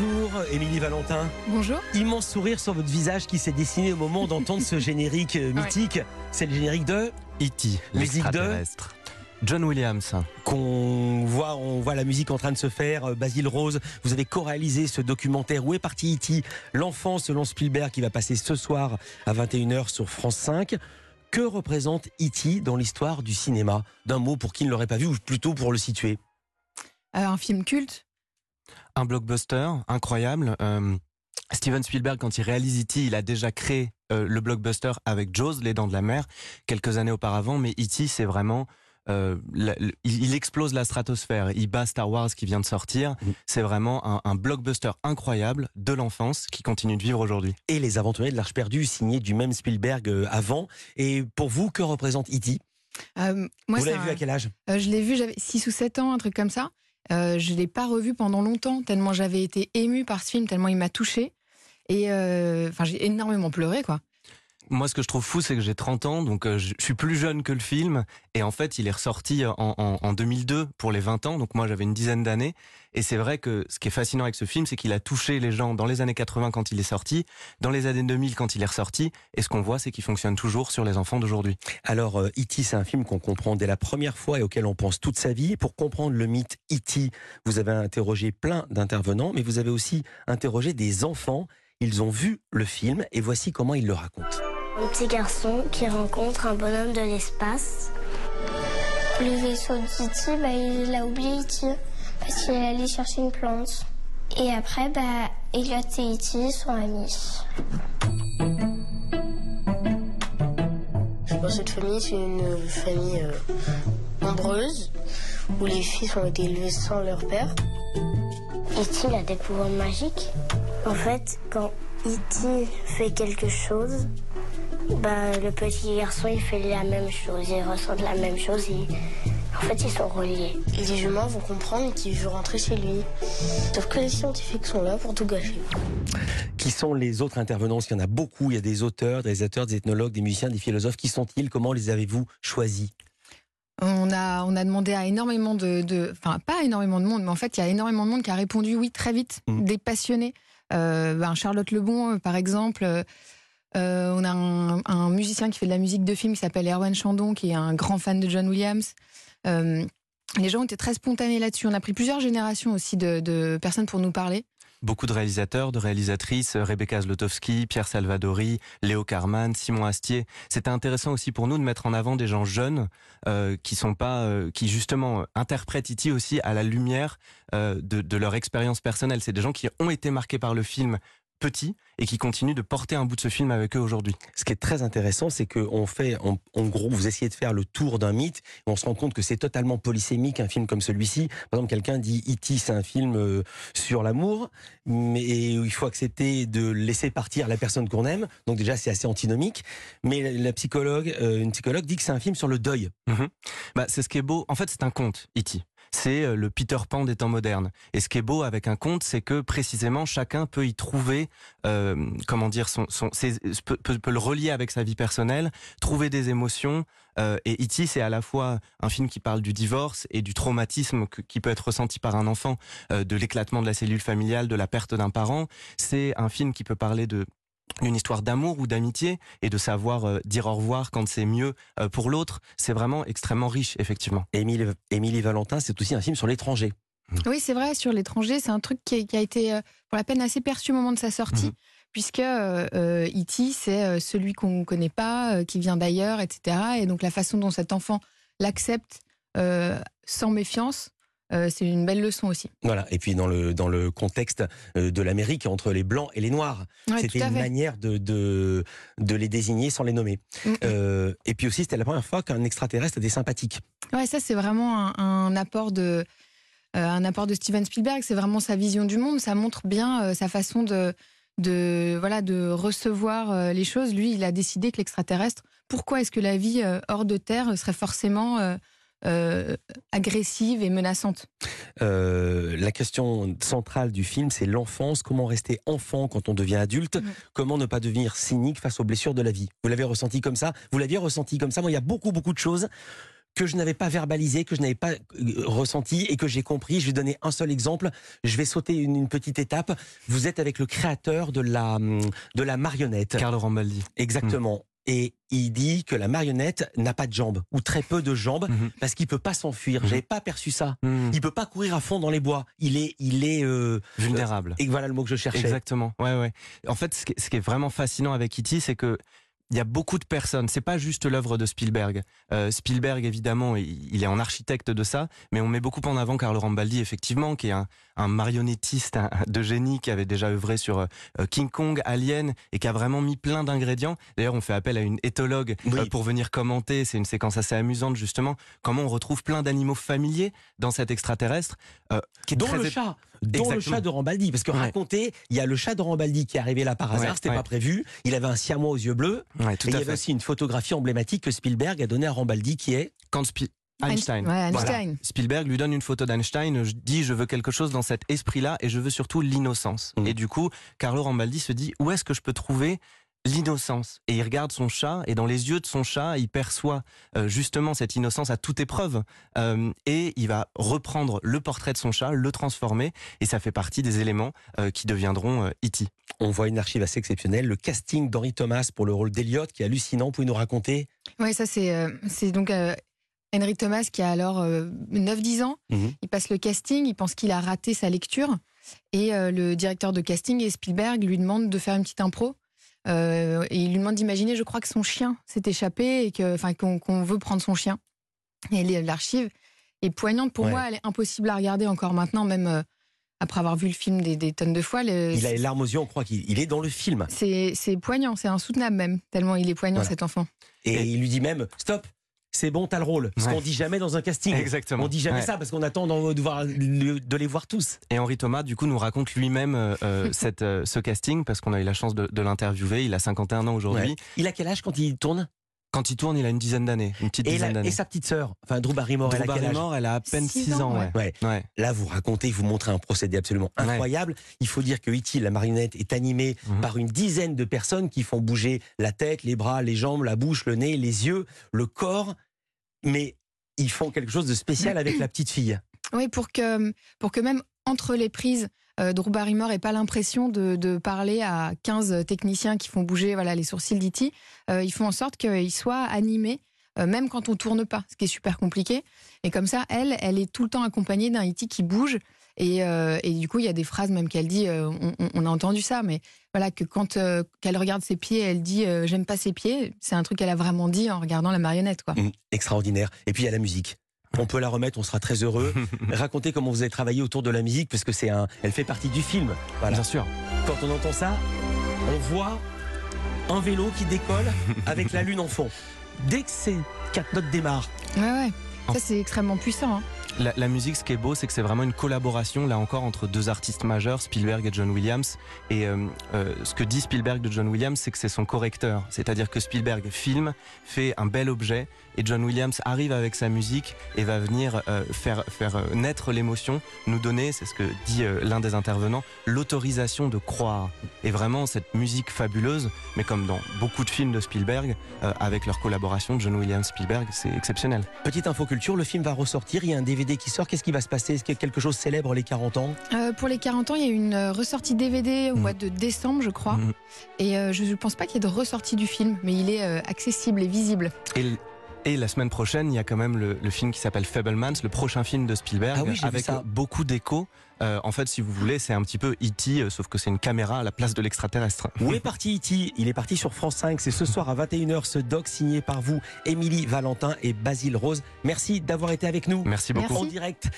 Bonjour, Émilie Valentin. Bonjour. Immense sourire sur votre visage qui s'est dessiné au moment d'entendre ce générique euh, mythique. C'est le générique de E.T., Musique de. John Williams. qu'on voit, on voit la musique en train de se faire. Euh, Basile Rose, vous avez co-réalisé ce documentaire. Où est parti E.T. L'enfant selon Spielberg qui va passer ce soir à 21h sur France 5. Que représente E.T. dans l'histoire du cinéma? D'un mot pour qui ne l'aurait pas vu ou plutôt pour le situer? Euh, un film culte. Un blockbuster incroyable. Euh, Steven Spielberg, quand il réalise E.T., il a déjà créé euh, le blockbuster avec Jaws, Les Dents de la Mer, quelques années auparavant. Mais E.T., c'est vraiment... euh, la- il, il explose la stratosphère. Il bat Star Wars qui vient de sortir. Mhm. C'est vraiment un, un blockbuster incroyable de l'enfance qui continue de vivre aujourd'hui. Et Les Aventuriers de l'Arche perdue, signé du même Spielberg euh, avant. Et pour vous, que représente E.T. Euh, moi, Vous l'avez vu un- à quel âge? Euh, je l'ai vu, j'avais 6 ou 7 ans, un truc comme ça. Euh, je ne l'ai pas revu pendant longtemps, tellement j'avais été émue par ce film, tellement il m'a touchée. Et euh, j'ai énormément pleuré, quoi. Moi, ce que je trouve fou, c'est que j'ai 30 ans, donc euh, je suis plus jeune que le film. Et en fait, il est ressorti en, en- en 2002 pour les 20 ans. Donc moi, j'avais une dizaine d'années. Et c'est vrai que ce qui est fascinant avec ce film, c'est qu'il a touché les gens dans les années 80 quand il est sorti, dans les années 2000 quand il est ressorti. Et ce qu'on voit, c'est qu'il fonctionne toujours sur les enfants d'aujourd'hui. Alors, euh, E.T., c'est un film qu'on comprend dès la première fois et auquel on pense toute sa vie. Pour comprendre le mythe E.T., vous avez interrogé plein d'intervenants, mais vous avez aussi interrogé des enfants. Ils ont vu le film et voici comment ils le racontent. Un petit garçon qui rencontre un bonhomme de l'espace. Le vaisseau d'E.T., bah, il a oublié E.T. parce qu'il est allé chercher une plante. Et après, bah, Elliot et E.T. sont amis. Dans cette famille, c'est une famille euh, nombreuse où les fils ont été élevés sans leur père. E.T. il a des pouvoirs magiques. En fait, quand E.T. fait quelque chose, bah, le petit garçon, il fait la même chose, il ressent la même chose. et En fait, ils sont reliés. Et les humains vont comprendre qu'il veut rentrer chez lui. Sauf que les scientifiques sont là pour tout gâcher. Qui sont les autres intervenants? Parce qu'il y en a beaucoup. Il y a des auteurs, des réalisateurs, des ethnologues, des musiciens, des philosophes. Qui sont-ils? Comment les avez-vous choisis? On a, on a demandé à énormément de, de- Enfin, pas énormément de monde, mais en fait, il y a énormément de monde qui a répondu oui très vite, Mhm. des passionnés. Euh, ben, Charlotte Lebon, euh, par exemple. Euh, on a un, musicien qui fait de la musique de film qui s'appelle Erwan Chandon, qui est un grand fan de John Williams. Euh, les gens été très spontanés là-dessus. On a pris plusieurs générations aussi de, personnes pour nous parler. Beaucoup de réalisateurs, de réalisatrices, euh, Rebecca Zlotowski, Pierre Salvadori, Léo Carman, Simon Astier. C'était intéressant aussi pour nous de mettre en avant des gens jeunes qui sont pas, qui justement interprètent E.T. aussi à la lumière de leur expérience personnelle. C'est des gens qui ont été marqués par le film petit et qui continuent de porter un bout de ce film avec eux aujourd'hui. Ce qui est très intéressant, c'est qu'on fait, en, en gros, vous essayez de faire le tour d'un mythe, et on se rend compte que c'est totalement polysémique un film comme celui-ci. Par exemple, quelqu'un dit E.T. c'est un film euh, sur l'amour, mais il faut accepter de laisser partir la personne qu'on aime. Donc déjà, c'est assez antinomique. Mais la psychologue, euh, une psychologue dit que c'est un film sur le deuil. Bah, c'est ce qui est beau. En fait, c'est un conte, E.T. C'est euh, le Peter Pan des temps modernes. Et ce qui est beau avec un conte, c'est que précisément chacun peut y trouver, euh, comment dire, son, peut, le relier avec sa vie personnelle, trouver des émotions. Euh, et E.T. c'est à la fois un film qui parle du divorce et du traumatisme qui peut être ressenti par un enfant, de l'éclatement de la cellule familiale, de la perte d'un parent. C'est un film qui peut parler de d'une histoire d'amour ou d'amitié et de savoir euh, dire au revoir quand c'est mieux euh, pour l'autre. C'est vraiment extrêmement riche, effectivement. Émilie, Émilie Valentin, c'est aussi un film sur l'étranger. Oui, c'est vrai, sur l'étranger, c'est un truc qui, a été, euh, pour la peine, assez perçu au moment de sa sortie, Mhm. puisque E.T., c'est euh, celui qu'on ne connaît pas, euh, qui vient d'ailleurs, etc. Et donc la façon dont cet enfant l'accepte euh, sans méfiance, euh, c'est une belle leçon aussi. Voilà. Et puis dans le dans le contexte euh, de l'Amérique entre les blancs et les noirs, Ouais, c'était une fait. manière de, de de les désigner sans les nommer. Mm. Euh, et puis aussi, c'était la première fois qu'un extraterrestre était sympathique. Ouais, ça c'est vraiment un, un apport de euh, un apport de Steven Spielberg. C'est vraiment sa vision du monde. Ça montre bien sa façon de de voilà de recevoir les choses. Lui, il a décidé que l'extraterrestre. Pourquoi est-ce que la vie hors de terre serait forcément euh, agressive et menaçante Euh, la question centrale du film, c'est l'enfance. Comment rester enfant quand on devient adulte? Mhm. Comment ne pas devenir cynique face aux blessures de la vie? Vous l'avez ressenti comme ça? Vous l'aviez ressenti comme ça? Moi, il y a beaucoup, beaucoup de choses que je n'avais pas verbalisé, que je n'avais pas euh, ressenti et que j'ai compris. Je vais donner un seul exemple. Je vais sauter une, une petite étape. Vous êtes avec le créateur de la, hum, de la marionnette. Carlo Rambaldi. Exactement. Et il dit que la marionnette n'a pas de jambes ou très peu de jambes Mhm. parce qu'il peut pas s'enfuir. Mhm. J'avais pas perçu ça. Mhm. Il peut pas courir à fond dans les bois. Il est, il est. euh, Vulnérable. et voilà le mot que je cherchais. Exactement. Ouais, ouais. En fait, ce qui, est vraiment fascinant avec E.T., c'est que il y a beaucoup de personnes. C'est pas juste l'œuvre de Spielberg. Euh, Spielberg, évidemment, il, il est en architecte de ça, mais on met beaucoup en avant Carlo Rambaldi, effectivement, qui est un, un marionnettiste de génie qui avait déjà œuvré sur euh, King Kong, Alien, et qui a vraiment mis plein d'ingrédients. D'ailleurs, on fait appel à une éthologue Oui. euh, pour venir commenter. C'est une séquence assez amusante, justement, comment on retrouve plein d'animaux familiers dans cet extraterrestre, euh, qui est Dont très le chat, dont le chat de Rambaldi, parce que Ouais. raconté, il y a le chat de Rambaldi qui est arrivé là par hasard, Ouais, c'était ouais. pas prévu. Il avait un siamois aux yeux bleus, Ouais, tout et il y avait aussi une photographie emblématique que Spielberg a donnée à Rambaldi, qui est Quand Spi- Einstein. Ouais, Voilà. Einstein. Spielberg lui donne une photo d'Einstein, je dis je veux quelque chose dans cet esprit-là et je veux surtout l'innocence. Mm. Et du coup, Carlo Rambaldi se dit où est-ce que je peux trouver l'innocence Et il regarde son chat et dans les yeux de son chat, il perçoit euh, justement cette innocence à toute épreuve Euh, et il va reprendre le portrait de son chat, le transformer et ça fait partie des éléments euh, qui deviendront euh, E.T. on voit une archive assez exceptionnelle, le casting d'Henri Thomas pour le rôle d'Eliot, qui est hallucinant. Vous pouvez nous raconter? Oui, ça c'est euh, c'est donc euh, Henry Thomas qui a alors euh, 9-10 ans. Mhm. Il passe le casting, il pense qu'il a raté sa lecture. Et euh, le directeur de casting et Spielberg lui demande de faire une petite impro. Euh, et il lui demande d'imaginer, je crois que son chien s'est échappé et que, enfin, qu'on veut prendre son chien. Et l'archive est poignante pour Ouais. moi. Elle est impossible à regarder encore maintenant, même euh, après avoir vu le film des, des tonnes de fois. Le- Il a les larmes aux yeux, on croit qu'il il est dans le film. c'est c'est poignant, c'est insoutenable même, tellement il est poignant Voilà. cet enfant. Et, Et- il lui dit même Stop, c'est bon, t'as le rôle. Ce Ouais. qu'on dit jamais dans un casting. Exactement. On dit jamais Ouais. ça parce qu'on attend de, voir- de les voir tous. Et Henri Thomas, du coup, nous raconte lui-même euh, euh, cette, euh, ce casting parce qu'on a eu la chance de, de l'interviewer. Il a 51 ans aujourd'hui. Ouais. Il a quel âge quand il tourne? Quand il tourne, il a une dizaine d'années, une petite et, dizaine d'années. et sa petite sœur, enfin Drew Barrymore, elle Drew a quel âge Barrymore, elle a à peine Six 6 ans. ans, ouais. Ouais. Ouais. Là, vous racontez, vous montrez un procédé absolument Ouais. incroyable. Il faut dire que E.T., la marionnette, est animée Mhm. par une dizaine de personnes qui font bouger la tête, les bras, les jambes, la bouche, le nez, les yeux, le corps. Mais ils font quelque chose de spécial avec la petite fille. Oui, pour que, pour que même entre les prises, euh, Drew Barrymore n'ait pas l'impression de, parler à 15 techniciens qui font bouger voilà, les sourcils d'E.T. Euh, ils font en sorte qu'il soit animé, euh, même quand on tourne pas, ce qui est super compliqué. Et comme ça, elle, elle est tout le temps accompagnée d'un E.T. qui bouge. Et, euh, et du coup, il y a des phrases même qu'elle dit, on, a entendu ça, mais voilà, que quand euh, qu'elle regarde ses pieds, elle dit j'aime pas ses pieds. C'est un truc qu'elle a vraiment dit en regardant la marionnette. Quoi. Mm, extraordinaire. Et puis il y a la musique. On peut la remettre, on sera très heureux. Racontez comment vous avez travaillé autour de la musique, parce que c'est un, elle fait partie du film. Voilà. Bien sûr. Quand on entend ça, on voit un vélo qui décolle avec la lune en fond. Dès que ces quatre notes démarrent, Ouais, ouais. Ça, c'est extrêmement puissant. hein. La, la musique, ce qui est beau, c'est que c'est vraiment une collaboration, là encore, entre deux artistes majeurs, Spielberg et John Williams. Et euh, euh, ce que dit Spielberg de John Williams, c'est que c'est son correcteur. C'est-à-dire que Spielberg filme, fait un bel objet, et John Williams arrive avec sa musique et va venir euh, faire, faire euh, naître l'émotion, nous donner, c'est ce que dit euh, l'un des intervenants, l'autorisation de croire. Et vraiment, cette musique fabuleuse, mais comme dans beaucoup de films de Spielberg, avec leur collaboration, John Williams Spielberg, c'est exceptionnel. petite info culture, le film va ressortir, il y a un DVD qui sort, qu'est-ce qui va se passer? Est-ce que quelque chose célèbre les 40 ans? Euh, pour les 40 ans, il y a eu une euh, ressortie DVD au Mhm. mois de décembre, je crois. Mhm. Et euh, je ne pense pas qu'il y ait de ressortie du film, mais il est accessible et visible. Et, et la semaine prochaine, il y a quand même le, le film qui s'appelle Fablemans, le prochain film de Spielberg, Ah oui, avec beaucoup d'échos. Euh, en fait, si vous voulez, c'est un petit peu E.T., euh, sauf que c'est une caméra à la place de l'extraterrestre. Où est parti E.T. Il est parti sur France 5, c'est ce soir à 21h, ce doc signé par vous, Émilie Valentin et Basile Rose. Merci d'avoir été avec nous Merci beaucoup. Merci. en direct